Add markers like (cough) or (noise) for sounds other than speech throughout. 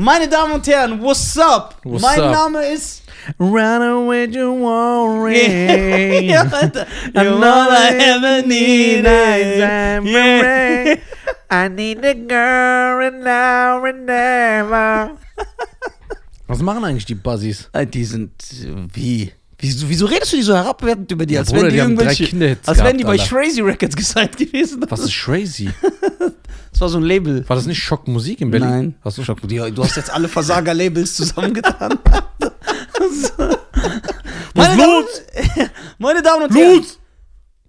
Meine Damen und Herren, what's up? What's mein up? Name ist. Run away, you worry. (laughs) ja, Alter. I You're all I ever needed. Yeah. I need a girl and now and never. (laughs) Was machen eigentlich die Buzzies? Äh, Die sind wie? Wieso, wieso redest du die so herabwertend über die, als Bruder, wären die, die irgendwelche, als wären die bei Crazy Records (laughs) gesigned gewesen? Was ist crazy? (laughs) Das war so ein Label. War das nicht Schockmusik in Berlin? Nein. Hast du Schock, die, du hast jetzt alle Versager-Labels zusammengetan. (laughs) meine, Damen, meine Damen und Herren,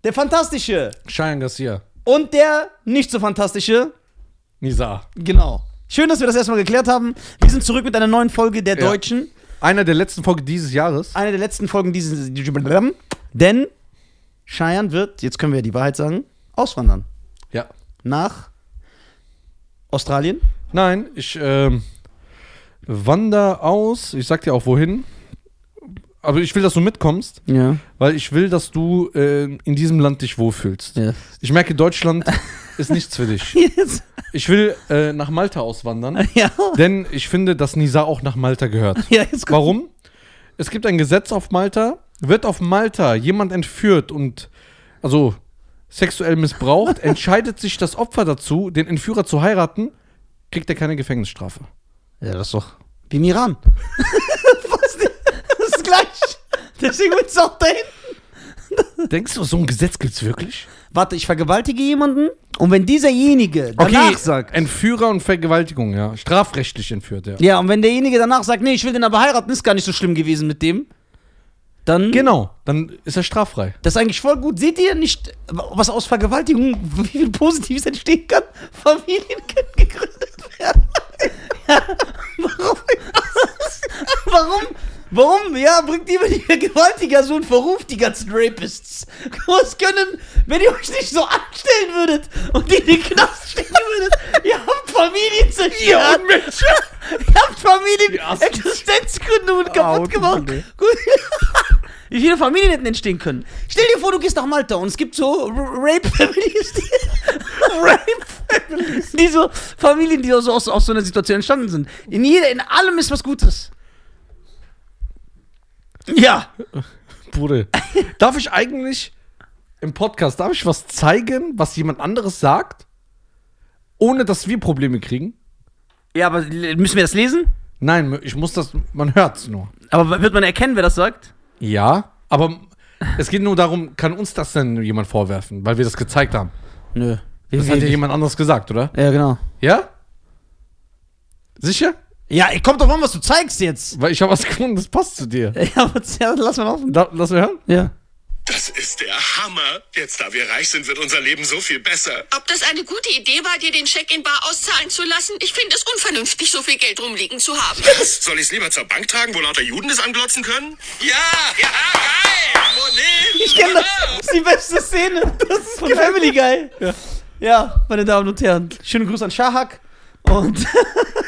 der fantastische Cheyenne Garcia. und der nicht so fantastische, Nisa. genau. Schön, dass wir das erstmal geklärt haben. Wir sind zurück mit einer neuen Folge der Ja. Deutschen. Einer der letzten Folgen dieses Jahres. Eine der letzten Folgen dieses. Denn Cheyenne wird, jetzt können wir ja die Wahrheit sagen, auswandern. Ja. Nach Australien. Nein, ich ähm, wander aus. Ich sag dir auch wohin. Aber ich will, dass du mitkommst, Ja. weil ich will, dass du äh, in diesem Land dich wohlfühlst. ja. Ich merke, Deutschland (laughs) ist nichts für dich. Jetzt. Ich will äh, nach Malta auswandern, (laughs) Ja. denn ich finde, dass Nisa auch nach Malta gehört. Ja. Warum? Es gibt ein Gesetz auf Malta. Wird auf Malta jemand entführt und also sexuell missbraucht, (laughs) entscheidet sich das Opfer dazu, den Entführer zu heiraten, kriegt er keine Gefängnisstrafe. Ja, das ist doch wie im Iran. (laughs) Das ist gleich. Deswegen willst du auch dahin. Denkst du, so ein Gesetz gibt's wirklich? Warte, ich vergewaltige jemanden und wenn dieserjenige danach sagt. Entführer und Vergewaltigung, ja. Strafrechtlich entführt, ja. Ja, und wenn derjenige danach sagt, nee, ich will den aber heiraten, ist gar nicht so schlimm gewesen mit dem, dann. Genau, dann ist er straffrei. Das ist eigentlich voll gut. Seht ihr nicht, was aus Vergewaltigung, wie viel Positives entstehen kann? Familien können gegründet werden. (laughs) ja, warum? (laughs) warum? Warum? Ja, bringt ihr die Vergewaltiger (laughs) so in Verruf, die ganzen Rapists. Was können, wenn ihr euch nicht so anstellen würdet und die in den Knast stecken würdet, ihr habt Familien zerstört. ihr habt Familien. Existenzgründungen Au, kaputt gemacht. (laughs) Wie viele Familien hätten entstehen können? Stell dir vor, du gehst nach Malta und es gibt so Rape-Families. Die, (laughs) Rape-Families. Die so, Familien, die so aus, aus so einer Situation entstanden sind. In, jeder, in allem ist was Gutes. Ja. Bruder. darf ich eigentlich im Podcast, darf ich was zeigen, was jemand anderes sagt, ohne dass wir Probleme kriegen? Ja, aber müssen wir das lesen? Nein, ich muss das, man hört's nur. Aber wird man erkennen, wer das sagt? Ja, aber es geht nur darum, kann uns das denn jemand vorwerfen, weil wir das gezeigt haben? Nö. Das hat ja jemand anderes gesagt, oder? Ja, genau. Ja? Sicher? Ja, kommt doch an, was du zeigst jetzt. Weil ich habe was gefunden, das passt zu dir. (laughs) Ja, aber ja, lass mal offen. Da, lass mal hören. Ja. Das ist der Hammer. Jetzt, da wir reich sind, wird unser Leben so viel besser. Ob das eine gute Idee war, dir den Scheck in Bar auszahlen zu lassen? Ich finde es unvernünftig, so viel Geld rumliegen zu haben. Soll ich es lieber zur Bank tragen, wo lauter Juden es anglotzen können? Ja, ja, geil. Wo nicht? Ich kenne das. Das ist die beste Szene. Das ist von Family Guy. Ja. ja, meine Damen und Herren. Schönen Gruß an Shahak. Und (laughs) (laughs)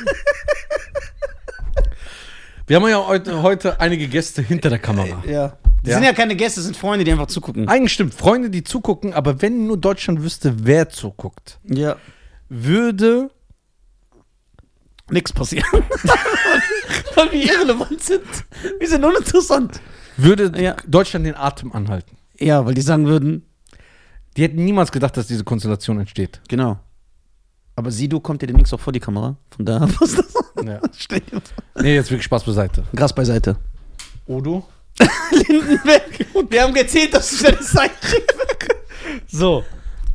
Wir haben ja heute, heute einige Gäste hinter der Kamera. ja. Die Ja. sind ja keine Gäste, das sind Freunde, die einfach zugucken. Eigentlich stimmt, Freunde, die zugucken, aber wenn nur Deutschland wüsste, wer zuguckt, Ja. würde Nix passieren. (laughs) Weil wir irrelevant sind. Wir sind uninteressant. würde Ja. Deutschland den Atem anhalten. Ja, weil die sagen würden. Die hätten niemals gedacht, dass diese Konstellation entsteht. Genau. Aber Sido kommt dir demnächst auch vor die Kamera. Von daher (laughs) passt das. Ja. (laughs) Nee, jetzt wirklich Spaß beiseite. Gras beiseite. Odo? (laughs) Lindenberg. Wir haben gezählt, dass du deine Zeit So.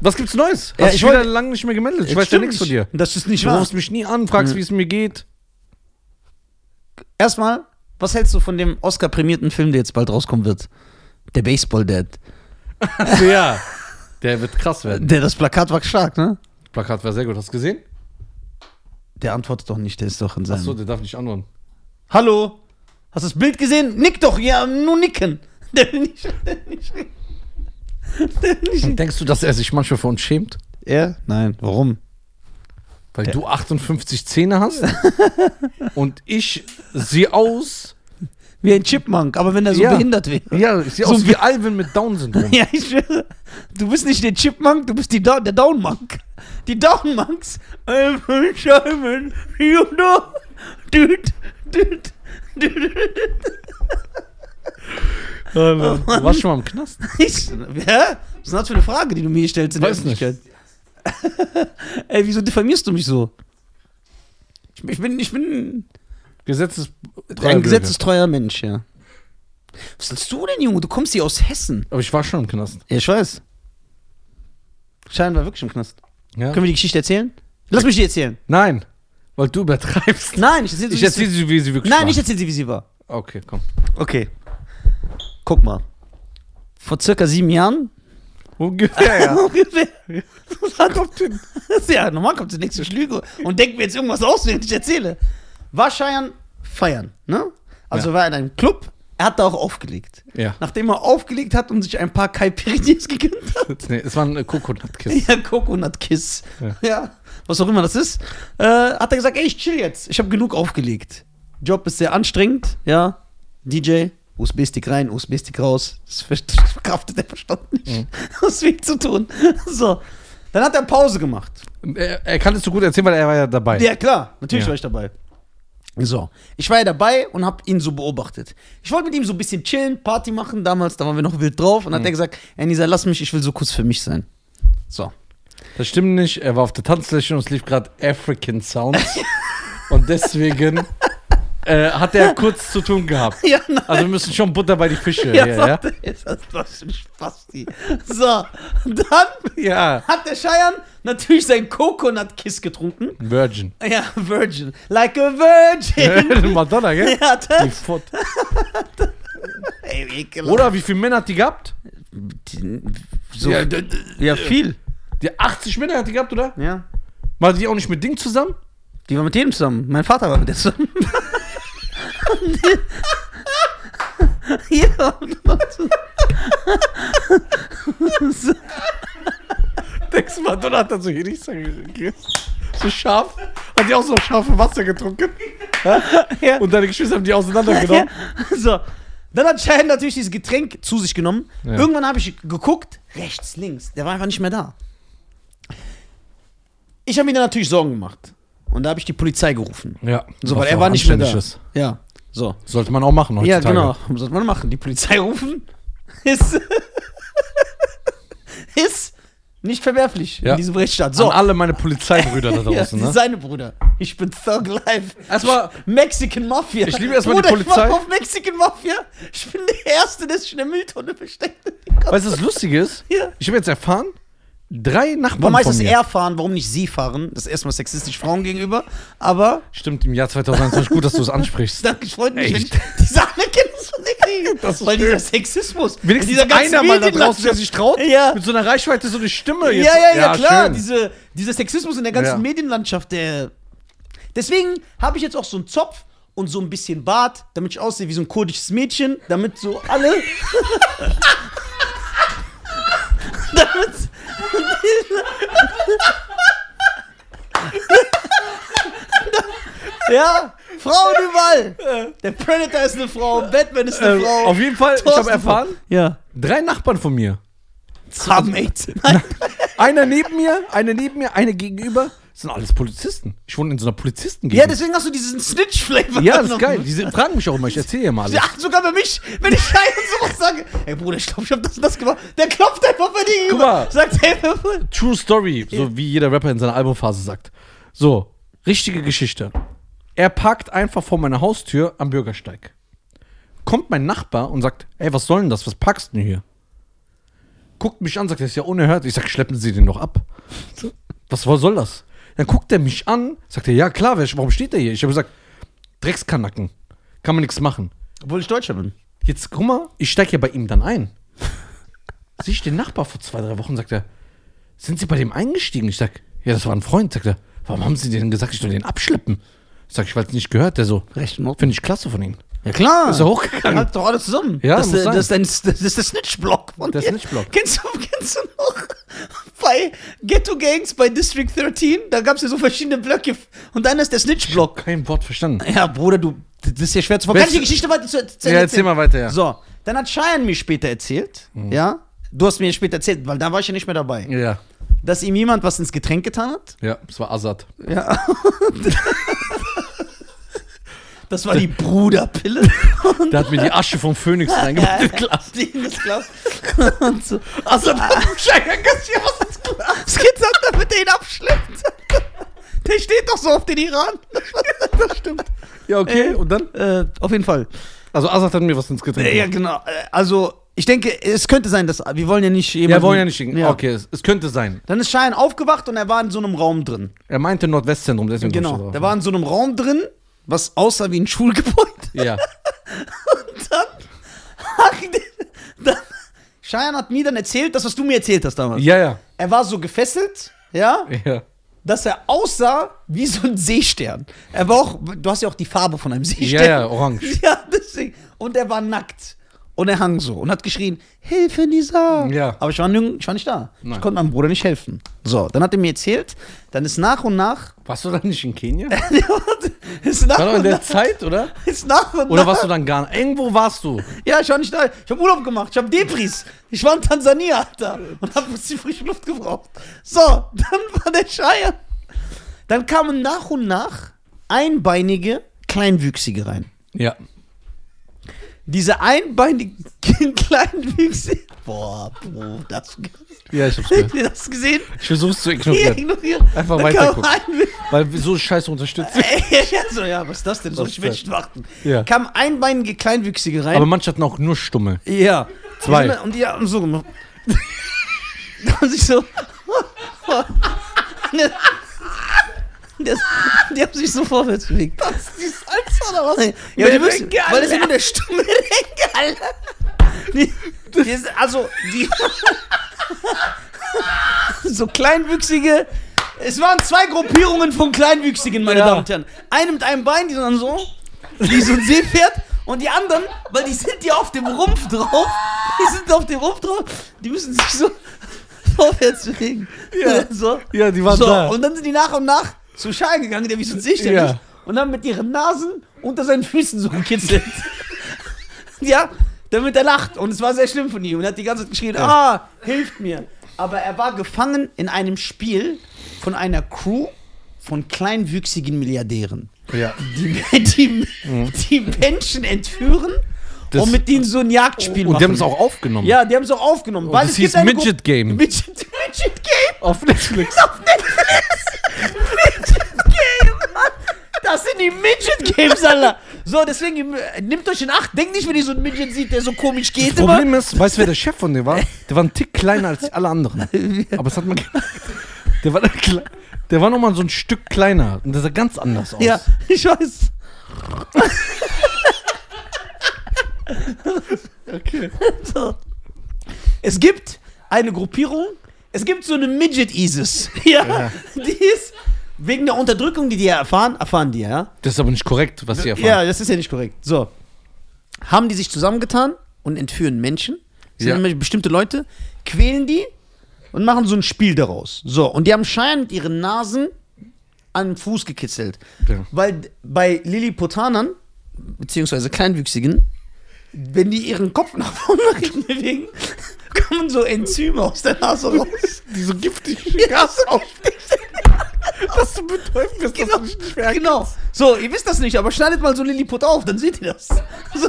Was gibt's Neues? Hast Ja, ich wieder lange nicht mehr gemeldet. Ich weiß ja nichts von dir. Das ist nicht Du wahr. rufst mich nie an, fragst, wie es mir geht. Erstmal, was hältst du von dem Oscar-prämierten Film, der jetzt bald rauskommen wird? Der Baseball-Dad. Also ja. Der wird krass werden. Der, das Plakat war stark, ne? Plakat war sehr gut. Hast du gesehen? Der antwortet doch nicht, der ist doch in seinem. Achso, der darf nicht antworten. Hallo? Hast du das Bild gesehen? Nick doch, ja, nur nicken. (laughs) Der will nicht. Der will nicht. Der will nicht. Denkst du, dass er sich manchmal für uns schämt? Er? Nein. Warum? Weil du 58 Zähne hast (laughs) und ich sehe aus Wie ein Chipmunk, aber wenn er so Ja. behindert wäre. Ja, sehe So aus wie- Alvin mit Down-Syndrom. (laughs) Ja, ich schwöre. Du bist nicht der Chipmunk, du bist die da der Downmonk. Die Downmonks. I'm Simon, you know. Dude, dude, dude. Du warst schon mal im Knast? (laughs) Ich, hä? Was ist denn das für eine Frage, die du mir stellst in der Weiß nicht. Öffentlichkeit? (laughs) Ey, wieso diffamierst du mich so? Ich, ich bin, ich bin Gesetzes ein gesetzestreuer Mensch, ja. Was willst du denn, Junge? Du kommst hier aus Hessen. Aber ich war schon im Knast. Ja, ich weiß. Schein war wirklich im Knast. Ja? Können wir die Geschichte erzählen? Lass mich die erzählen. Nein, weil du übertreibst. Nein, ich erzähle Ich erzähle sie, wie sie wirklich Nein, war. ich erzähle sie, wie sie war. Okay, komm. Okay. Guck mal. Vor circa sieben Jahren. Ungefähr, ja. (laughs) Ungefähr. Was kommt hin? (laughs) Ja, normal kommt der nächste Schlüge und denkt mir jetzt irgendwas aus, während ich erzähle. War Scheiern feiern, ne? Also Ja. war er in einem Club. Er hat da auch aufgelegt. Ja. Nachdem er aufgelegt hat und sich ein paar Caipirinhas (laughs) gegönnt hat. (laughs) Nee, es war ein Coconut-Kiss. Ja, Coconut Kiss. Ja. Ja. was auch immer das ist. Äh, hat er gesagt, ey, ich chill jetzt. Ich habe genug aufgelegt. Job ist sehr anstrengend, ja. DJ, USB-Stick rein, USB-Stick raus. Das ver- (laughs) das verkraftet der Verstand nicht. Mhm. Ist viel zu tun. So. Dann hat er Pause gemacht. Er, er kann es so gut erzählen, weil er war ja dabei. Ja, klar, natürlich Ja. war ich dabei. So, ich war ja dabei und habe ihn so beobachtet. Ich wollte mit ihm so ein bisschen chillen, Party machen damals, da waren wir noch wild drauf. Und Mhm. hat er gesagt, ey Nisa, lass mich, ich will so kurz für mich sein. So. Das stimmt nicht. Er war auf der Tanzfläche und es lief gerade African Sounds. (laughs) und deswegen äh, hat er kurz zu tun gehabt. (laughs) Ja, nein. Also wir müssen schon Butter bei die Fische. Ja, Ja, ja. ist das doch ein Spasti. So, dann ja. hat der Scheiern natürlich sein Coconut Kiss getrunken. Virgin. Ja, Virgin. Like a Virgin. (laughs) Madonna, gell? ja, Die das. Fott. (laughs) Ey, ekelhaft. Oder wie viele Männer hat die gehabt? So, Ja, ja, viel. Die 80 Männer hat die gehabt, oder? Ja. War die auch nicht mit Ding zusammen? Die war mit jedem zusammen. Mein Vater war mit der zusammen. Jeder zusammen. so. Denkst du, Madonna hat dann so hier nicht so, so scharf? Hat die auch so scharfe Wasser getrunken? Ja. Und deine Geschwister haben die auseinandergenommen? So. Dann hat Shane natürlich dieses Getränk zu sich genommen. Ja. Irgendwann habe ich geguckt, rechts, links. Der war einfach nicht mehr da. Ich habe mir dann natürlich Sorgen gemacht. Und da habe ich die Polizei gerufen. Ja. So, weil er war nicht mehr da. Ja. So. Sollte man auch machen Ja, heutzutage. genau. Was sollte man machen? Die Polizei rufen? Ist. (laughs) ist nicht verwerflich Ja. in diesem Rechtsstaat. So. An alle meine Polizeibrüder da (laughs) ja, draußen, die ne? seine Brüder. Ich bin Thug Life. Erstmal- Mexican Mafia. Ich liebe erstmal die Bruder, Ich Polizei. mach auf Mexican Mafia. Ich bin der Erste, der sich in der Mülltonne versteckt. Weißt du, was lustig ist? Ja. Ich habe jetzt erfahren, drei Nachbarn Warum heißt es er fahren, warum nicht sie fahren? Das ist erstmal sexistisch Frauen gegenüber. Aber Stimmt, im Jahr 2021 gut, dass du es ansprichst. (laughs) danke, ich freue mich, wenn ich Echt? diese Anerkennung von dir kriege. Weil dieser Sexismus. Wenigstens dieser ganze einer mal da draußen, der sich traut, Ja. mit so einer Reichweite so eine Stimme. Ja, jetzt- ja, ja, klar. schön. Diese, dieser Sexismus in der ganzen Ja. Medienlandschaft, der. Deswegen habe ich jetzt auch so einen Zopf und so ein bisschen Bart, damit ich aussehe wie so ein kurdisches Mädchen, damit so alle. (laughs) damit. (laughs) ja, Frauen überall. Der Predator ist eine Frau, Batman ist eine Äh, Frau. auf jeden Fall, ich habe erfahren, Ja. drei Nachbarn von mir. Haben AIDS. Nein. Einer neben mir, eine neben mir, eine gegenüber. Das sind alles Polizisten. Ich wohne in so einer Polizistengegend. Ja, deswegen hast du diesen Snitch-Flavor. Ja, das ist geil. Die fragen mich auch immer, ich erzähle ja mal alles. Ja, sogar bei mich, wenn ich und sowas sage. Ey Bruder, ich glaube, ich habe das und das gemacht. Der klopft einfach bei dir Guck mal. Sagt, hey, True Story, so wie jeder Rapper in seiner Albumphase sagt. So, richtige Geschichte. Er parkt einfach vor meiner Haustür am Bürgersteig. Kommt mein Nachbar und sagt, ey, was soll denn das? Was packst du denn hier? Guckt mich an, sagt, das ist ja unerhört. Ich sag, schleppen Sie den doch ab. (laughs) Was soll das? Dann guckt er mich an, sagt er, ja klar, wer- warum steht er hier? Ich habe gesagt, Dreckskanacken. Kann man nichts machen. Obwohl ich Deutscher bin. Jetzt guck mal, ich steige ja bei ihm dann ein. (laughs) Sehe ich den Nachbar vor zwei, drei Wochen, sagt er, sind Sie bei dem eingestiegen? Ich sag, ja, das war ein Freund. Sagt er, warum haben Sie denn gesagt, ich soll den abschleppen? Ich sag, ich weiß nicht gehört. Der so, Recht finde ich klasse von Ihnen. Ja klar. Ist er hochgegangen? Halt doch alles zusammen. Ja, das, muss sein. das, ist das ist der Snitch-Block von Der dir. Snitch-Block. Kennst du, kennst du noch bei Ghetto Gangs bei District 13? Da gab es ja so verschiedene Blöcke und dann ist der Snitch-Block. Kein Wort verstanden. Ja, Bruder, du, das ist ja schwer zu Kann ich die Geschichte weiter zu, zu Ja, erzähl mal weiter, ja. So, dann hat Cheyenne mir später erzählt, ja, du hast mir später erzählt, weil da war ich ja nicht mehr dabei, Ja. dass ihm jemand was ins Getränk getan hat. Ja, es war Azad. Ja. (laughs) das war die Bruderpille. (laughs) Der hat mir die Asche vom Phönix reingemacht. im Glas. Die in das Glas. Und so. (laughs) Kassiert was ins Glas. Das Kind sagt, damit er ihn abschleppt. (laughs) Der steht doch so auf den Iran. Das stimmt. Ja, okay. Und dann? Äh, auf jeden Fall. Also Azad hat mir was ins Getränk Ja, gemacht. genau. Äh, Also, ich denke, es könnte sein, dass wir wollen ja nicht Ja, jemanden- wir wollen ja nicht schicken. Ja. Okay, es, es könnte sein. Dann ist Schein aufgewacht und er war in so einem Raum drin. Er meinte Nordwestzentrum, deswegen da Genau. Der war in so einem Raum drin, was aussah wie ein Schulgebäude. Ja. (laughs) dann, dann Cheyenne hat mir dann erzählt, das, was du mir erzählt hast damals. Ja, ja. Er war so gefesselt, ja, Ja. dass er aussah wie so ein Seestern. Er war auch, du hast ja auch die Farbe von einem Seestern. Ja, ja, orange. (laughs) Ja, deswegen. Und er war nackt. Und er hang so und hat geschrien, Hilfe, Nisa. Ja. Aber ich war, nirg- ich war nicht da. Nein. Ich konnte meinem Bruder nicht helfen. So, dann hat er mir erzählt, dann ist nach und nach, Warst du dann nicht in Kenia? (laughs) ist nach War doch in der nach, Zeit, oder? (laughs) ist nach und Oder nach. warst du dann gar nicht? Irgendwo warst du. Ja, ich war nicht da. Ich habe Urlaub gemacht. Ich habe Depris. Ich war in Tansania, Alter. Und habe ein bisschen frische Luft gebraucht. So, (laughs) dann war der Scheier. Dann kamen nach und nach einbeinige Kleinwüchsige rein. Ja. Diese einbeinigen (laughs) Kleinwüchsigen. Boah, Bro, das, Ja, ich hab's gehört. habt ihr das gesehen? Ich versuch's zu ignorieren. ignorieren. Einfach Da weiter gucken. Weil so scheiße unterstützen. (laughs) ja, so, ja, was ist das denn? Was ich? Menschen warten? Ja. Kamen einbeinige Kleinwüchsige rein. Aber manche hatten auch nur Stummel. Ja. Zwei. Und die haben so gemacht. (laughs) Die haben sich so. Das, die haben sich so vorwärts bewegt. Das ist oder was? Ja, die müssen, weil das ist nur der Stumme. Die, die ist, also, die. (laughs) so kleinwüchsige. Es waren zwei Gruppierungen von Kleinwüchsigen, meine Ja. Damen und Herren. Eine mit einem Bein, die sind dann so, wie so ein Seepferd. Und die anderen, weil die sind ja auf dem Rumpf drauf, die sind auf dem Rumpf drauf, die müssen sich so vorwärts bewegen. Ja. So. Ja, die waren so, da. Und dann sind die nach und nach zu Schein gegangen, der wie so ein Seestern Ja. ist. Und haben mit ihren Nasen unter seinen Füßen so gekitzelt. (laughs) ja, damit er lacht. Und es war sehr schlimm von ihm. Und er hat die ganze Zeit geschrien, ah, hilft mir. Aber er war gefangen in einem Spiel von einer Crew von kleinwüchsigen Milliardären. Ja. Die, die, die Menschen entführen Das- und mit denen so ein Jagdspiel Und machen. die haben es auch aufgenommen. Ja, die haben es auch aufgenommen. weil das es hieß gibt Midget Game. Midget, Midget Game. Auf Netflix. Auf Netflix. (laughs) Das sind die Midget Games, Alter. So, deswegen äh, nehmt euch in Acht. Denkt nicht, wenn ihr so einen Midget sieht, der so komisch geht Das Problem ist, weißt du, wer der Chef von dem war? Der war ein Tick kleiner als alle anderen. (laughs) Aber es hat man. Der war, der war nochmal so ein Stück kleiner. Und der sah ganz anders aus. Ja, ich weiß. Okay. So. Es gibt eine Gruppierung, es gibt so eine Midget-ISIS. Ja, die ist wegen der Unterdrückung, die die erfahren, erfahren die, ja. Das ist aber nicht korrekt, was sie erfahren. Ja, das ist ja nicht korrekt. So. Haben die sich zusammengetan und entführen Menschen. Das sind Ja. nämlich bestimmte Leute, quälen die und machen so ein Spiel daraus. So, und die haben Schein mit ihren Nasen an den Fuß gekitzelt. Ja. Weil bei Lilliputanern, beziehungsweise Kleinwüchsigen, wenn die ihren Kopf nach vorne (laughs) bewegen, kommen so Enzyme aus der Nase raus. (laughs) Die so giftig Ja, so (laughs) dass du betäubt wirst, Genau, genau. So, ihr wisst das nicht, aber schneidet mal so Lilliput auf, dann seht ihr das. So.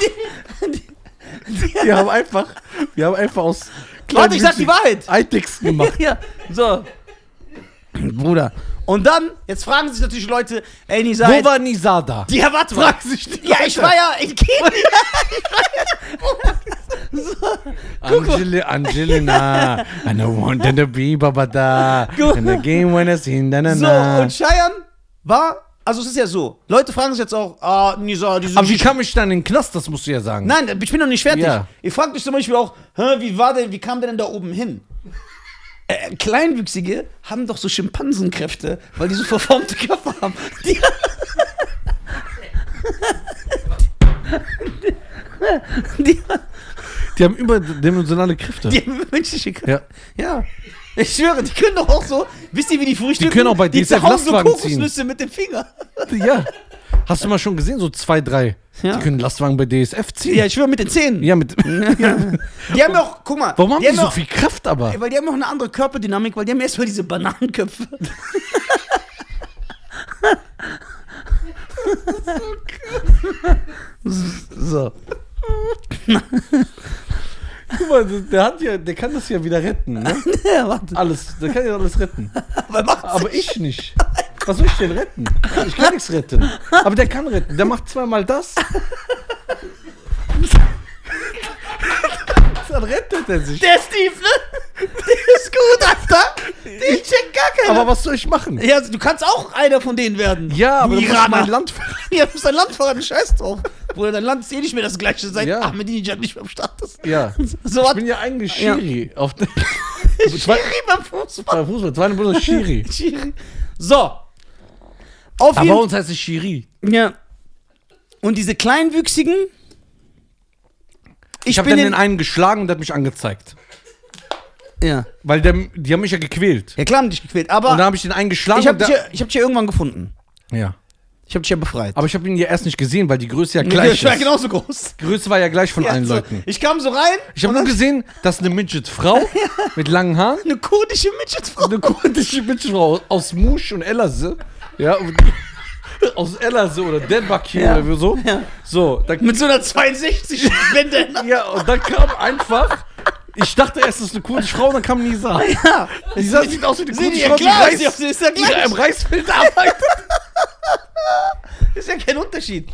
Die, die, die, Wir haben einfach, wir haben einfach aus Warte, ich sag die Wahrheit. Eidechsen gemacht. (laughs) ja, so. Bruder. Und dann, jetzt fragen sich natürlich Leute, ey, Nisa, Wo war Nisa da? ja, warte mal. Fragen sich die Ja, ich war ja in Kenia. (laughs) Angel Angelina, I wanted to be Babada, and the game when I seen na na So, und Cheyenne war, also es ist ja so, Leute fragen sich jetzt auch, ah, Nisa, diese Aber wie kam ich dann in den Knast, das musst du ja sagen. Nein, ich bin noch nicht fertig. Ja. Ihr fragt euch zum Beispiel auch, Hä, wie war denn, wie kam der denn da oben hin? Äh, Kleinwüchsige haben doch so Schimpansenkräfte, weil die so (laughs) verformte Körper haben. Die, die, Die haben überdimensionale Kräfte. die haben menschliche Kräfte. Ja. Ja. Ich schwöre, die können doch auch so. Wisst ihr, wie die frühstücken? Die können auch bei die DSF so Lastwagen ziehen. Kokosnüsse mit dem Finger. Ja. Hast du mal schon gesehen, so zwei, drei? Ja. Die können Lastwagen bei DSF ziehen. Ja, ich schwöre, mit den Zähnen. Ja, mit. (laughs) Die haben ja auch, guck mal. Warum haben die, so auch, viel Kraft aber? Weil die haben auch eine andere Körperdynamik, weil die haben erstmal diese Bananenköpfe. (laughs) so. Guck (laughs) mal, der, hat ja, der kann das ja wieder retten, ne? (laughs) Ja, warte. Alles, der kann ja alles retten. (laughs) Aber Aber ich nicht. Was soll ich denn retten? Ich kann nichts retten. Aber der kann retten. Der macht zweimal das. (laughs) Dann rettet er sich. Der Steve, ne? Der ist gut, Alter. Der checkt gar keiner. Aber was soll ich machen? ja, du kannst auch einer von denen werden. Ja, aber du musst mein Land ver- Ja, du bist ein Land verraten, scheiß drauf. Bruder, dein Land ist eh nicht mehr das gleiche, seit Ja. Ahmadinejad nicht mehr am Start ist. Ja. (laughs) So Ich bin ja eigentlich Ja. Schiri. Auf der (laughs) Schiri beim Fußball. Bei Fußball. Zweite Bruder Schiri. (laughs) Schiri. So. Auf Aber bei uns heißt es Schiri. Ja. Und diese kleinwüchsigen. Ich, habe bin dann den einen geschlagen und der hat mich angezeigt. Ja. Weil der, die haben mich ja gequält. Ja, klar haben dich gequält. Aber Und da habe ich den einen geschlagen. ich habe dich, ja, ich hab dich ja irgendwann gefunden. ja. Ich habe dich ja befreit. Aber ich habe ihn ja erst nicht gesehen, weil die Größe ja ich gleich war ist. genauso groß. Die Größe war ja gleich von Ja, allen so. Leuten. Ich kam so rein. Ich habe nur dann- gesehen, dass eine Midget-Frau (laughs) mit langen Haaren, Eine kurdische Midgetfrau. eine kurdische Midget-Frau aus Musch und Ellerse, ja, und- (laughs) aus Ellerse oder Denbakir Ja. oder so. Ja. So, da, Mit so einer 62 Wende. (laughs) ja, und dann kam einfach, ich dachte erst, das ist eine kurdische Frau, und dann kam Nisa. Ja. Nisa sieht aus wie eine Sehen die kurdische ja Frau, die, klar, Reis, ist ja die gleich. im Reisfeld arbeitet. (laughs) Ist ja kein Unterschied.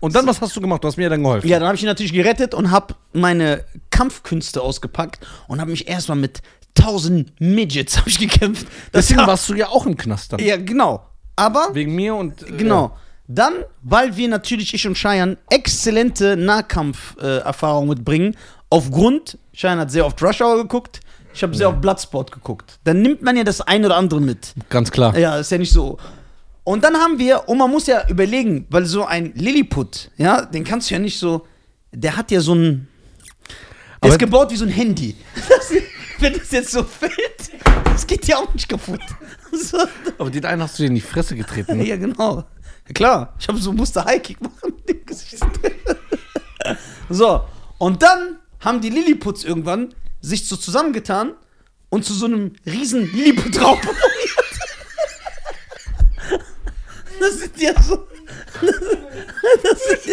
Und dann, was hast du gemacht? Du hast mir ja dann geholfen. Ja, dann habe ich ihn natürlich gerettet und habe meine Kampfkünste ausgepackt und habe mich erstmal mit 1000 Midgets (laughs) hab ich gekämpft. Das Deswegen war- warst du ja auch im Knast dann. Ja, genau. Aber Wegen mir und. äh, Genau. Dann, weil wir natürlich, ich und Cheyenne, exzellente Nahkampferfahrung äh, mitbringen, aufgrund, Cheyenne hat sehr oft Rush Hour geguckt, ich habe sehr oft Bloodsport geguckt. Dann nimmt man ja das ein oder andere mit. Ganz klar. Ja, ist ja nicht so. Und dann haben wir, und man muss ja überlegen, weil so ein Lilliput, ja, den kannst du ja nicht so, der hat ja so ein, der ist gebaut wie so ein Handy. (laughs) Das, wenn das jetzt so fällt, das geht ja auch nicht kaputt. So. Aber den einen hast du dir in die Fresse getreten. ne? Ja, genau. Ja, klar, ich habe so musste High-Kick machen mit dem Gesicht. (laughs) so, und dann haben die Lilliputs irgendwann sich so zusammengetan und zu so einem riesen Lilliput-Raum Das ist ja so. Das ist,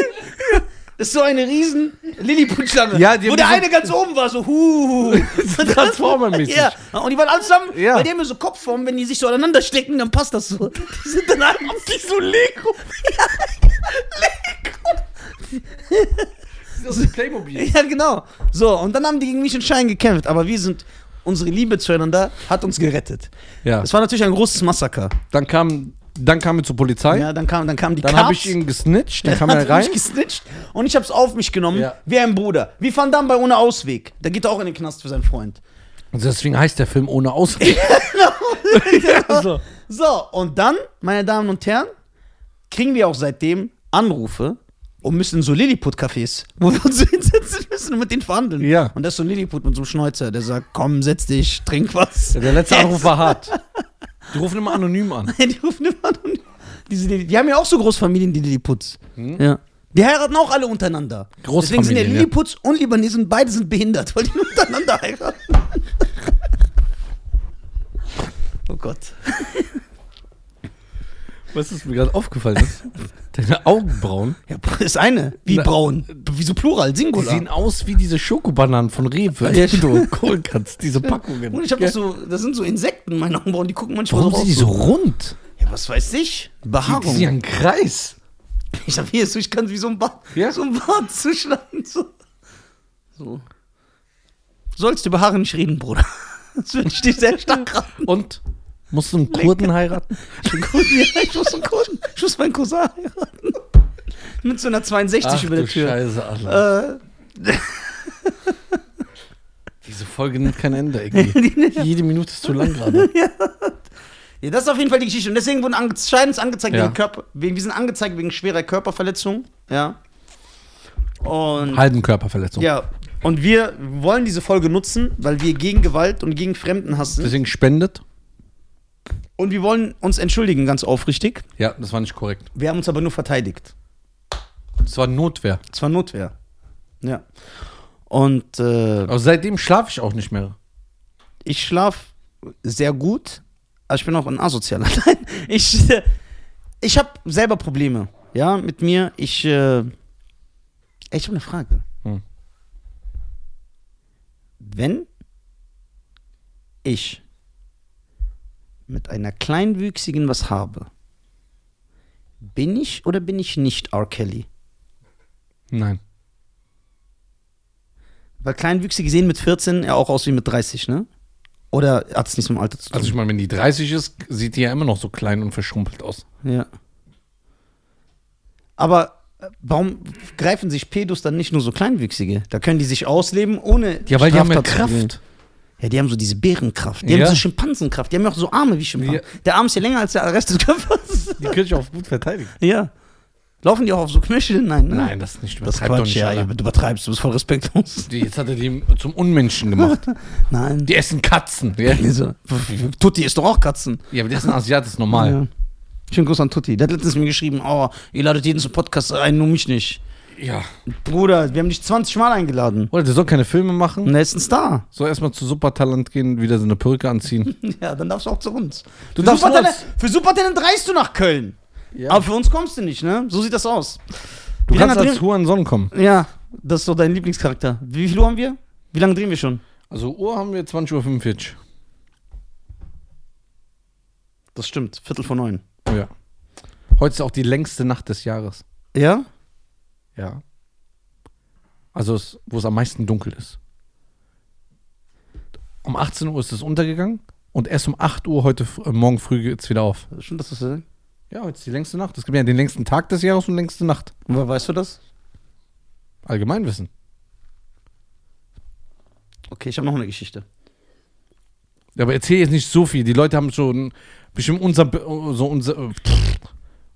das ist so eine riesen Lilliput-Schlange. Ja, wo der so- eine ganz oben war, so hu. (laughs) Transformer-mäßig. Ja, und die waren alle zusammen, Ja. weil die haben ja so Kopfformen, wenn die sich so aneinander stecken, dann passt das so. Die sind dann einfach die so (laughs) Lego. Das ist Playmobil. Ja, genau. So, und dann haben die gegen mich und Schein gekämpft, aber wir sind, unsere Liebe zueinander hat uns gerettet. Ja. Es war natürlich ein großes Massaker. Dann kam, dann kam er zur Polizei. Ja, dann kam, dann kam die dann habe ich ihn gesnitcht. Dann kam er rein. mich gesnitcht und ich hab's auf mich genommen, Ja. wie ein Bruder. Wie Van Damme bei Ohne Ausweg. Da geht er auch in den Knast für seinen Freund. Und deswegen heißt der Film ohne Ausweg. (laughs) (laughs) so. so, und dann, meine Damen und Herren, kriegen wir auch seitdem Anrufe und müssen in so Lilliput-Cafés, wo wir uns (laughs) hinsetzen müssen und mit denen verhandeln. Ja. Und das ist so ein Lilliput mit so einem Schnäuzer, der sagt, komm, setz dich, trink was. Der letzte Anruf war hart. Die rufen immer anonym an. (laughs) die rufen immer an und diese Lilli- die haben ja auch so Großfamilien, die Lilliputs. Ja. Die heiraten auch alle untereinander. Deswegen sind ja Großfamilien, ja. Lilliputs und Libanesen beide sind behindert, weil die nur (laughs) untereinander heiraten. oh Gott. Was ist mir gerade aufgefallen ist? (laughs) Deine Augenbrauen (laughs) Ja, ist eine. Wie Na- braun. Wieso Plural? die Singular. sehen aus wie diese Schokobananen von Rewe, Ja, die du holen kannst, diese Packungen. Und ich habe Ja. so, das sind so Insekten, meine Augenbrauen, die gucken manchmal Warum so sind die so rund? Ja, was weiß ich? Die Behaarung. sind ja ein Kreis. Ich hab hier so, ich kann wie so ein Bart, Ja? so ein Bart zuschneiden. So. so. Sollst du über Haare nicht reden, Bruder. (laughs) Das würde ich dir sehr stark raten. Und? Musst du einen Kurden heiraten? (laughs) Ich Kurden, ja, ich muss einen Kurden. Ich muss meinen Cousin heiraten. Mit so einer 62 über der Tür. Scheiße, Alter. Äh, Diese Folge nimmt kein Ende irgendwie. (laughs) Jede Minute ist zu lang gerade. (laughs) ja, das ist auf jeden Fall die Geschichte. Und deswegen wurden Scheidens angezeigt Ja. wegen Körper. Wegen, wir sind angezeigt wegen schwerer Körperverletzung. Ja. Und Halben Körperverletzung. ja, Und wir wollen diese Folge nutzen, weil wir gegen Gewalt und gegen Fremdenhass sind. Deswegen spendet. Und wir wollen uns entschuldigen, ganz aufrichtig. Ja, das war nicht korrekt. Wir haben uns aber nur verteidigt. Das war Notwehr. Es war Notwehr. Ja. Und äh, Aber seitdem schlafe ich auch nicht mehr. ich schlafe sehr gut, aber ich bin auch ein asozialer. (laughs) Nein, ich, äh, ich habe selber Probleme. Ja, mit mir. Ich, äh, ich habe eine Frage. Hm. Wenn ich mit einer Kleinwüchsigen was habe, bin ich oder bin ich nicht R. Kelly? Nein. Weil Kleinwüchsige sehen mit 14 ja auch aus wie mit 30, ne? Oder hat es nichts mit dem Alter zu tun? Also ich meine, wenn die 30 ist, sieht die ja immer noch so klein und verschrumpelt aus. Ja. Aber äh, warum greifen sich Pedos dann nicht nur so Kleinwüchsige? Da können die sich ausleben ohne. Ja, weil die haben ja. Kraft. Ja, die haben so diese Bärenkraft. Die Ja. haben so Schimpansenkraft. Die haben ja auch so Arme wie Schimpansen. Ja. Der Arm ist ja länger als der Rest des Körpers. Die können sich auch gut verteidigen. (laughs) ja. Laufen die auch auf so Knöcheln? Nein, ne? Nein, das ist nicht Das übertreibt doch Quatsch, nicht. ja, Alter. du übertreibst, du bist voll respektlos. Die, jetzt hat er die zum Unmenschen gemacht. (laughs) Nein. Die essen Katzen. Ja, (laughs) Diese- Tutti ist doch auch Katzen. ja aber die essen Asiat, das ist normal. Ja. Schönen Gruß an Tutti. Der hat letztens mir geschrieben, oh, ihr ladet jeden zum Podcast ein, nur mich nicht. Ja. Bruder, wir haben dich 20 Mal eingeladen. Oder der soll keine Filme machen. Und er ist ein Star. Soll erstmal zu Supertalent gehen, wieder so eine Perücke anziehen. (laughs) Ja, dann darfst du auch zu uns. Du für, darfst Supertalent, zu für Supertalent reist du nach Köln. Ja. Aber für uns kommst du nicht, ne? So sieht das aus. Du Wie kannst als drehen- Hurensohn kommen. Ja, das ist doch dein Lieblingscharakter. Wie viel Uhr haben wir? Wie lange drehen wir schon? Also Uhr haben wir 20.45 Uhr. Das stimmt, Viertel vor neun. Ja. Heute ist auch die längste Nacht des Jahres. Ja? Ja. Also es, wo es am meisten dunkel ist. Um 18 Uhr ist es untergegangen und erst um 8 Uhr heute äh, morgen früh geht es wieder auf. Stimmt das, du sagst? Ja, heute ist die längste Nacht. Es gibt ja den längsten Tag des Jahres und längste Nacht. Woher weißt du das? Allgemeinwissen. Okay, ich habe noch eine Geschichte. Ja, aber erzähl jetzt nicht so viel. Die Leute haben schon bestimmt unser, so unser, äh, pff,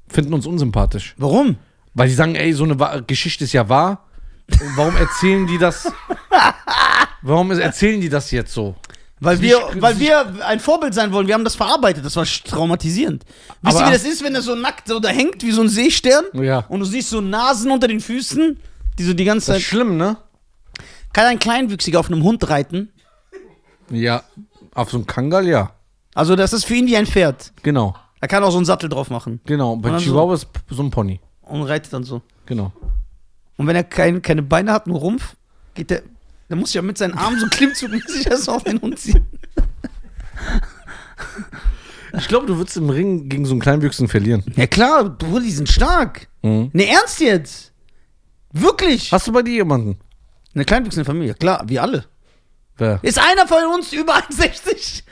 finden uns unsympathisch. Warum? Weil die sagen, ey, so eine Wa- Geschichte ist ja wahr. Und Warum erzählen die das? Warum erzählen die das jetzt so? Weil wir, nicht- weil wir ein Vorbild sein wollen. Wir haben das verarbeitet. Das war sch- traumatisierend. Wisst ihr, Aber- wie das ist, wenn er so nackt so da hängt, wie so ein Seestern? Ja. Und du siehst so Nasen unter den Füßen, die so die ganze Das ist Zeit. schlimm, ne? Kann ein Kleinwüchsiger auf einem Hund reiten? Ja. Auf so einem Kangal, ja. Also, das ist für ihn wie ein Pferd. Genau. Er kann auch so einen Sattel drauf machen Genau. Bei dann so- Chihuahua ist so ein Pony. Und reitet dann so. Genau. Und wenn er kein, keine Beine hat, nur Rumpf, geht der. Dann muss ich ja mit seinen Armen so klimmzugmäßig erst auf den Hund ziehen. Ich glaube, du würdest im Ring gegen so einen Kleinwüchsen verlieren. Ja klar, du, die sind stark. Mhm. Ne, ernst jetzt? Wirklich? Hast du bei dir jemanden? Eine kleinwüchsende Familie, klar, wir alle. Wer? Ist einer von uns über (laughs) 1,60?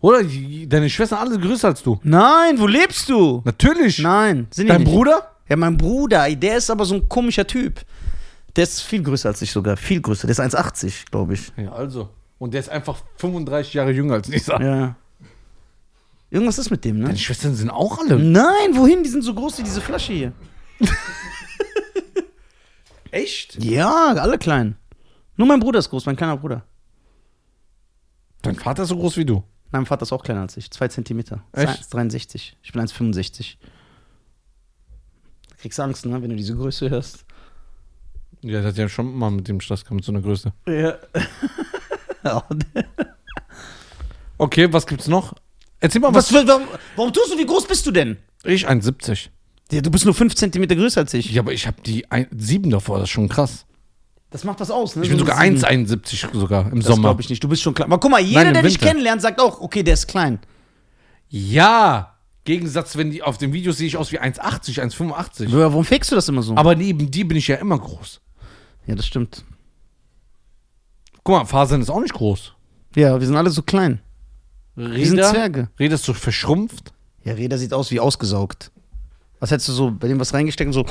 Oder deine Schwestern alle größer als du? Nein, wo lebst du? Natürlich. Nein, sind die Dein nicht. Bruder? Ja, mein Bruder, der ist aber so ein komischer Typ. Der ist viel größer als ich sogar, viel größer. Der ist 1,80, glaube ich. Ja, also. Und der ist einfach 35 Jahre jünger als Nisa. Ja. Irgendwas ist mit dem, ne? Deine Schwestern sind auch alle. Nein, wohin? Die sind so groß wie diese Flasche hier. (laughs) Echt? Ja, alle klein. Nur mein Bruder ist groß, mein kleiner Bruder. Dein Vater ist so groß wie du. Mein Vater ist auch kleiner als ich. Zwei Zentimeter. Echt? 1,63. Ich bin 1,65. Kriegst Angst, ne, wenn du diese Größe hörst. Ja, der hat ja schon mal mit dem Stress gehabt, mit so einer Größe. Ja. Okay, was gibt's noch? Erzähl mal Was, was. warum, warum tust du, wie groß bist du denn? Ich 1,70. Ja, du bist nur 5 Zentimeter größer als ich. Ja, aber ich habe die 7 davor, das ist schon krass. Das macht was aus, ne? Ich bin So sogar sieben. 1,71 sogar im Das Sommer. glaube ich nicht. Du bist schon klein. Aber guck mal, jeder, Nein, der dich Winter. kennenlernt, sagt auch, okay, der ist klein. Ja, Gegensatz, wenn die auf den Videos sehe ich aus wie 1,80, 1,85. Ja, Warum fakest du das immer so? Aber neben die bin ich ja immer groß. ja, das stimmt. Guck mal, Fasern ist auch nicht groß. Ja, wir sind alle so klein. Wir sind Reda, Zwerge. Reda ist so verschrumpft. Ja, Reda sieht aus wie ausgesaugt. Was hättest du so bei dem was reingesteckt und so.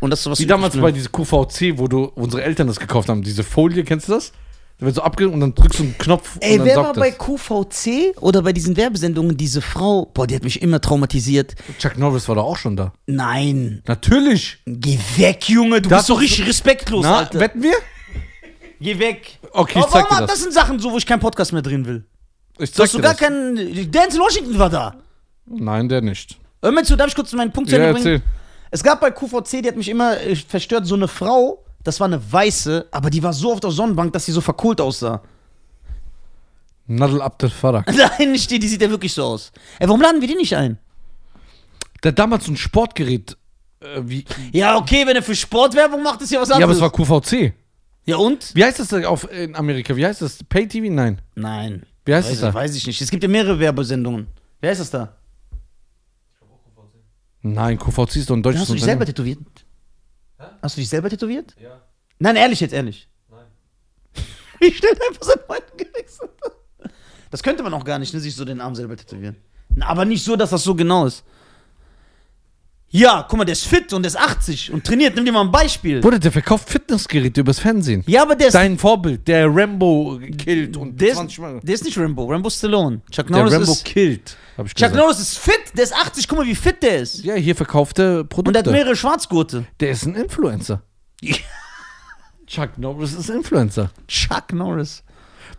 Und das so was Wie damals bei diese QVC, wo du unsere Eltern das gekauft haben. Diese Folie, kennst du das? Da wird so abge und dann drückst du einen Knopf Ey, und dann wer war bei. QVC oder bei diesen Werbesendungen diese Frau? Boah, die hat mich immer traumatisiert. Chuck Norris war da auch schon da. Nein. Natürlich. Geh weg, Junge. Du Das bist so ist- richtig respektlos, Na, Alter. wetten wir? Geh weg. Okay, ich Aber zeig dir warum, das. das sind Sachen so, wo ich keinen Podcast mehr drehen will. Ich Du zeig hast dir sogar das. keinen. Dance Washington war da. Nein, der nicht. Hör mal zu, darf ich kurz meinen Punkt zu Ja, Ende bringen? erzähl. Es gab bei QVC, die hat mich immer äh, verstört, so eine Frau, das war eine weiße, aber die war so auf der Sonnenbank, dass sie so verkohlt aussah. Nadel Abdel Farag. (laughs) Nein, nicht die, die sieht ja wirklich so aus. Ey, warum laden wir die nicht ein? Der hat damals so ein Sportgerät. Äh, wie, Ja, okay, wenn er für Sportwerbung macht, ist ja was ja, aber anderes. es war QVC. ja, und? Wie heißt das denn auf, in Amerika? Wie heißt das? Pay TV? Nein. Nein. Wie heißt weiß, es da? Weiß ich nicht. Es gibt ja mehrere Werbesendungen. Wer ist das da? Nein, QVC ist doch ein deutsches Hast du dich selber Unternehmen. tätowiert? Hast du dich selber tätowiert? Ja. Nein, ehrlich jetzt, ehrlich. Nein. (laughs) Wie schnell einfach sein Freund gewechselt. Das könnte man auch gar nicht, ne, sich so den Arm selber tätowieren. Aber nicht so, dass das so genau ist. Ja, guck mal, der ist fit und der ist 80 und trainiert. Nimm dir mal ein Beispiel. Bruder, der verkauft Fitnessgeräte übers Fernsehen. Ja, aber der ist, Dein Vorbild, der Rambo killt und der, 20 Mal. ist, der ist nicht Rambo. Rambo Stallone. Chuck Der Norris Rambo ist... killt, Chuck gesagt. Norris ist fit. Der ist 80. Guck mal, wie fit der ist. Ja, hier verkauft er Und Produkte. der hat mehrere Schwarzgurte. der ist ein Influencer. (laughs) Chuck Norris ist Influencer. Chuck Norris.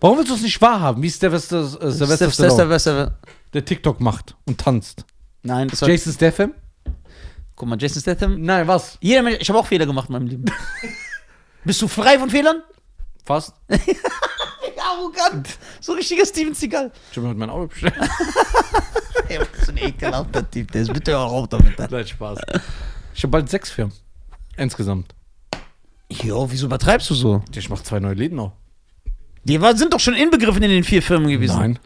Warum willst du es nicht wahrhaben? Wie der Sylvester, äh, Stallone, der TikTok macht und tanzt? Nein, das. Jason Statham? Guck mal, Jason Statham. Nein, was? Jeder Mensch, ich habe auch Fehler gemacht in meinem Leben. (laughs) Bist du frei von Fehlern? Fast. (laughs) Arrogant. So richtiger Steven Seagal. Ich hab mir heute mein Auto bestellt. (laughs) Ey, was ist so ein ekelhafter Typ. Der ist bitte auch auf damit. Nein, Spaß. Ich habe bald sechs Firmen. Insgesamt. Jo, wieso übertreibst du so? Ich mach zwei neue Läden noch. Die war, sind doch schon inbegriffen in den vier Firmen gewesen. Nein.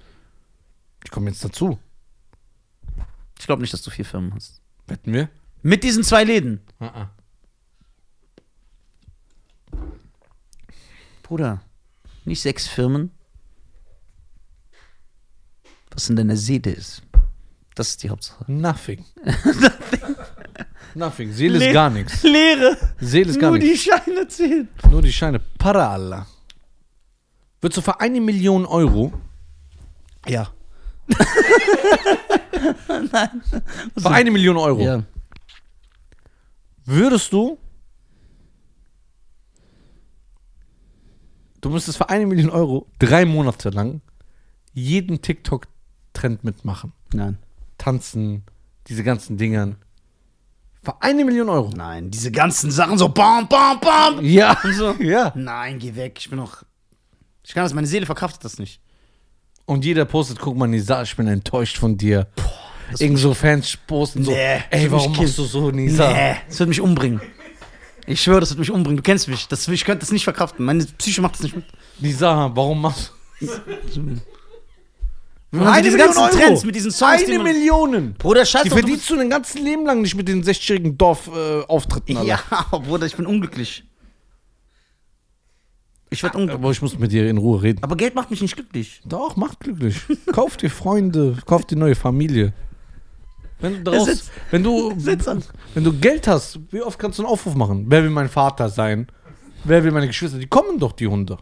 Die kommen jetzt dazu. Ich glaube nicht, dass du vier Firmen hast. Wetten wir? Mit diesen zwei Läden. Ah, ah. Bruder, nicht sechs Firmen. Was in deiner Seele ist. Das ist die Hauptsache. Nothing. (laughs) Nothing. Seele Le- ist gar nichts. Leere. Seele ist gar Nur die nichts. Scheine zählen. Nur die Scheine. Para Allah. Würdest du für eine Million Euro, Ja. (laughs) für eine Million Euro, Ja. Würdest du, du müsstest für eine Million Euro drei Monate lang jeden TikTok-Trend mitmachen. Nein. Tanzen, diese ganzen Dingern. Für eine Million Euro. Nein, diese ganzen Sachen so bam, bam, bam. Ja. Und so. (laughs) Ja. Nein, geh weg. Ich bin noch. Ich kann das, meine Seele verkraftet das nicht. Und jeder postet, guck mal, Nisa, ich bin enttäuscht von dir. Irgend so Fans posten so, Nee, ey, warum machst du so, Nisa? Nee, das wird mich umbringen. Ich schwöre, das wird mich umbringen. Du kennst mich. Das, ich könnte das nicht verkraften. Meine Psyche macht das nicht mit. Nisa, warum machst du... Also diese ganzen Trends mit diesen Songs, die Eine man- Million. Bruder, scheiß Die doch, du verdienst du dein ganzes Leben lang nicht mit den 60-jährigen Dorf-Auftritten. Ja, aber (laughs) Bruder, ich bin unglücklich. Ich werde unglücklich. Aber ich muss mit dir in Ruhe reden. Aber Geld macht mich nicht glücklich. Doch, macht glücklich. kauf dir Freunde, kauf dir neue Familie. Wenn du, draus, sitzt- wenn, du, (laughs) wenn du Geld hast, wie oft kannst du einen Aufruf machen? Wer will mein Vater sein? Wer will meine Geschwister? Die kommen doch, die Hunde.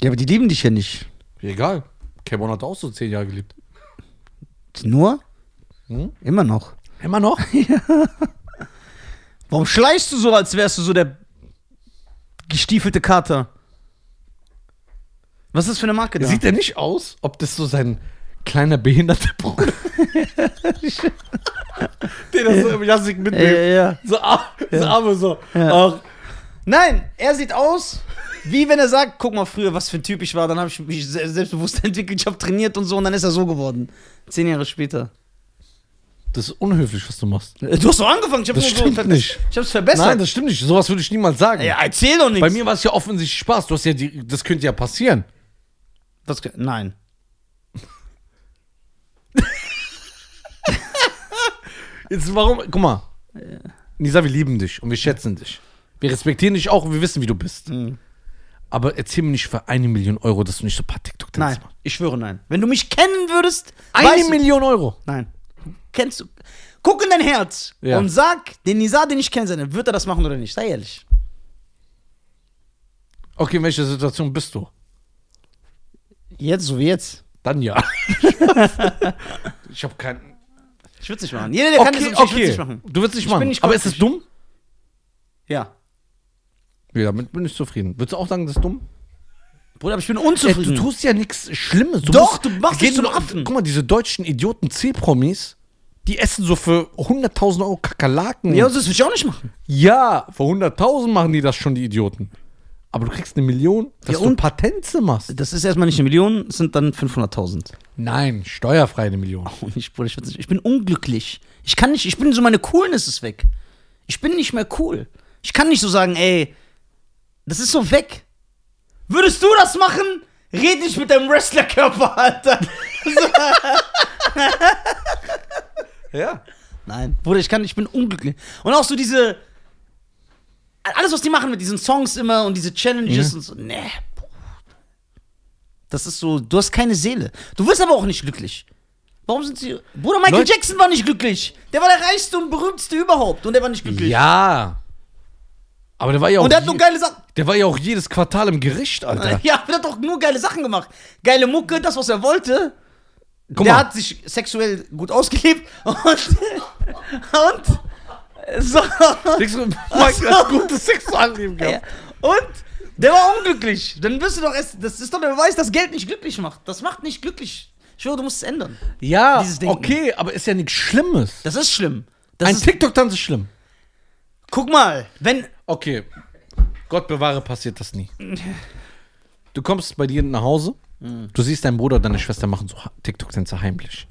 Ja, aber die lieben dich ja nicht. Egal. Kevin hat auch so zehn Jahre geliebt. Nur? Hm? Immer noch. Immer noch? (laughs) Warum schleichst du so, als wärst du so der gestiefelte Kater? Was ist das für eine Marke da? Sieht er nicht aus, ob das so sein kleiner behinderter Bruder (laughs) Den das so im Jassig ja, mitnimmt. ja, ja. So, ar- so Arme so. Ja. Ach, Nein, er sieht aus, wie wenn er sagt, guck mal früher, was für ein Typ ich war, dann habe ich mich se- selbstbewusst (laughs) entwickelt, ich habe trainiert und so und dann ist er so geworden. Zehn Jahre später. das ist unhöflich, was du machst. Äh, Du hast doch angefangen, ich habe Das stimmt so nicht. Ich habe es verbessert. Nein, das stimmt nicht. Sowas würde ich niemals sagen. ja, erzähl doch nichts. Bei mir war es ja offensichtlich Spaß. Du hast ja die, das könnte ja passieren. Das, nein. Jetzt warum? Guck mal. Nisa, wir lieben dich und wir schätzen dich. Wir respektieren dich auch und wir wissen, wie du bist. Mhm. Aber erzähl mir nicht für eine Million Euro, dass du nicht so ein paar TikTok-Tänze Nein, machst. ich schwöre nein. Wenn du mich kennen würdest, Eine weißt Million Euro. Nein. Kennst du. Guck in dein Herz Ja. und sag, den Nisa, den ich kenne, wird er das machen oder nicht? Sei ehrlich. Okay, in welcher Situation bist du? Jetzt, so wie jetzt. Dann ja. (laughs) ich habe keinen. Ich würde es nicht machen. Jeder, der kann, ist Okay, ich würde es okay. nicht machen. Du willst nicht Ich machen. nicht Aber ist es dumm? Ja. Ja, damit bin ich zufrieden. Würdest du auch sagen, das ist dumm? Bruder, aber ich bin Ey, unzufrieden. du tust ja nichts Schlimmes. Du Doch, musst- du machst dich zum Affen. Guck mal, diese deutschen Idioten C-Promis, die essen so für 100.000 Euro Kakerlaken. ja, das will ich auch nicht machen. Ja, für 100.000 machen die das schon, die Idioten. Aber du kriegst eine Million, dass Ja, du? Patente machst. Das ist erstmal nicht eine Million, es sind dann 500.000. Nein, steuerfrei eine Million. Und ich, Bruder, ich, ich bin unglücklich. Ich kann nicht, ich bin so, meine Coolness ist weg. Ich bin nicht mehr cool. Ich kann nicht so sagen, ey, das ist so weg. Würdest du das machen? Red nicht mit deinem Wrestlerkörper, Alter. (laughs) Ja. Nein, Bruder, ich kann, ich bin unglücklich. Und auch so diese, alles, was die machen mit diesen Songs immer und diese Challenges Ja. und so, nee. Bruder. Das ist so, du hast keine Seele. Du wirst aber auch nicht glücklich. Warum sind sie. Bruder, Michael Leute- Jackson war nicht glücklich. Der war der reichste und berühmteste überhaupt. Und der war nicht glücklich. Ja. Aber der war ja auch. Und der hat nur geile Sachen. der war ja auch jedes Quartal im Gericht, Alter. (laughs) Ja, der hat doch nur geile Sachen gemacht. Geile Mucke, das, was er wollte. Guck der mal. hat sich sexuell gut ausgelebt. (laughs) Und. und. So. (laughs) Du, Mike hat gutes Sexualleben Ja. gehabt? Und der war unglücklich. Dann wirst du doch erst. Das ist doch der Beweis, dass Geld nicht glücklich macht. Das macht nicht glücklich. Ich schwöre, du musst es ändern. Ja, okay, aber ist ja nichts Schlimmes. Das ist schlimm. Das Ein TikTok-Tanz ist schlimm. guck mal, wenn. Okay. Gott bewahre, passiert das nie. Du kommst bei dir nach Hause, du siehst deinen Bruder und deine Schwester machen so TikTok-Tänze heimlich.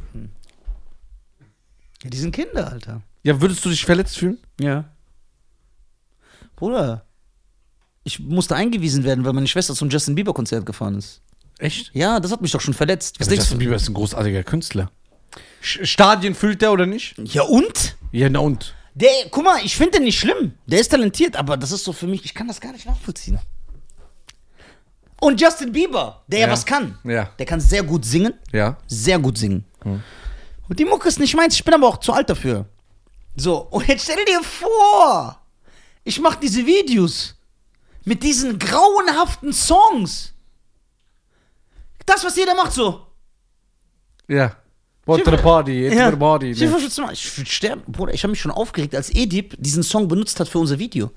Ja, die sind Kinder, Alter. Ja, würdest du dich verletzt fühlen? Ja. Bruder, ich musste eingewiesen werden, weil meine Schwester zum Justin Bieber-Konzert gefahren ist. Echt? Ja, das hat mich doch schon verletzt. Was Aber denkst Justin Bieber ist ein großartiger Künstler. Stadien füllt der oder nicht? Ja, und? Ja, na und? Der, guck mal, ich finde den nicht schlimm. Der ist talentiert, aber das ist so für mich, ich kann das gar nicht nachvollziehen. Und Justin Bieber, der ja, Ja. was kann. Ja. Der kann sehr gut singen. Ja. Sehr gut singen. Und die Mucke ist nicht meins, ich bin aber auch zu alt dafür. So, und jetzt stell dir vor, ich mache diese Videos mit diesen grauenhaften Songs. Das, was jeder macht, so. Ja. What the party, it's Ja. the party. Ich, Ne? ich würde sterben. Bruder, ich habe mich schon aufgeregt, als Edip diesen Song benutzt hat für unser Video.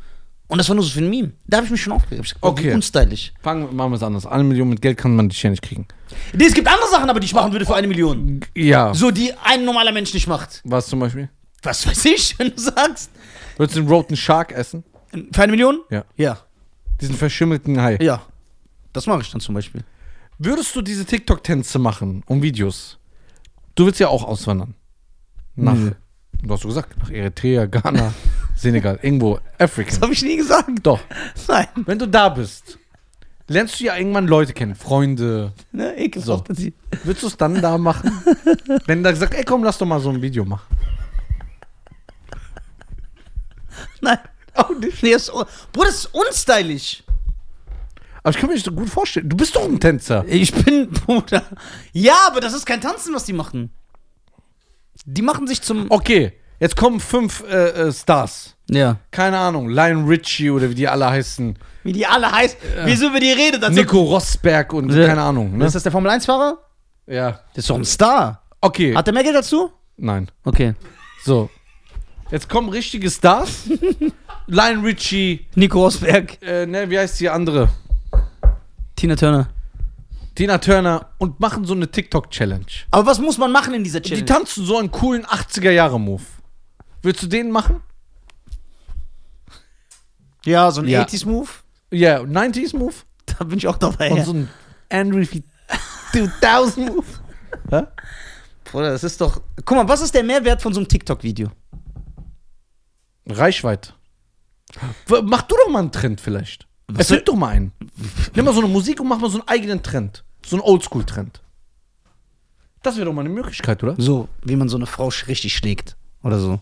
Und das war nur so für ein Meme. Da habe ich mich schon aufgeregt. Gesagt, oh, Okay. Wie unstylisch. Fangen wir mal was anderes. Eine Million mit Geld kann man dich ja nicht kriegen. Nee, es gibt andere Sachen, aber die ich machen würde für eine Million. Ja. So, die ein normaler Mensch nicht macht. Was zum Beispiel? Was weiß ich, (laughs) wenn du sagst. Würdest du den Roten Shark essen? Für eine Million? Ja. Ja. Diesen verschimmelten Hai. Ja. Das mache ich dann zum Beispiel. Würdest du diese TikTok-Tänze machen und Videos? Du willst ja auch auswandern. Nach, Nö. du hast du gesagt, nach Eritrea, Ghana, (laughs) Senegal, irgendwo, Afrika. Das habe ich nie gesagt. Doch. (laughs) Nein. Wenn du da bist, lernst du ja irgendwann Leute kennen, Freunde. Ne, ekelhaft. So. Würdest du es dann da machen? Wenn da gesagt, ey komm, lass doch mal so ein Video machen. (laughs) Nein. Auch nicht. Nee, das ist, un- Bruder, das ist unstylisch. Aber ich kann mir nicht so gut vorstellen. Du bist doch ein Tänzer. Ich bin, (laughs) Bruder. Ja, aber das ist kein Tanzen, was die machen. Die machen sich zum. Okay, jetzt kommen fünf äh, äh, Stars. Ja. Keine Ahnung, Lion Richie oder wie die alle heißen. Wie die alle heißen. Wieso über die redet? Als ob- Nico Rosberg und Ja. keine Ahnung. Ne? Ist das der Formel 1-Fahrer? Ja. Das ist doch ein Star. Okay. Hat er mehr Geld dazu? Nein. Okay. So. Jetzt kommen richtige Stars. (laughs) Lion Richie, Nico Rosberg, äh, ne, wie heißt die andere? Tina Turner. Tina Turner und machen so eine TikTok-Challenge. Aber was muss man machen in dieser Die Challenge? tanzen so einen coolen 80er-Jahre-Move. Willst du den machen? ja, so ein Ja. 80s-Move. Ja, 90s-Move? Da bin ich auch dabei. Und so ein Andrew 2000-Move? (laughs) Bruder, das ist doch. Guck mal, was ist der Mehrwert von so einem TikTok-Video? Reichweite. Mach du doch mal einen Trend vielleicht. Was Erfind doch mal einen. Nimm mal so eine Musik und mach mal so einen eigenen Trend. So einen Oldschool-Trend. Das wäre doch mal eine Möglichkeit, oder? So, wie man so eine Frau richtig schlägt. Oder so.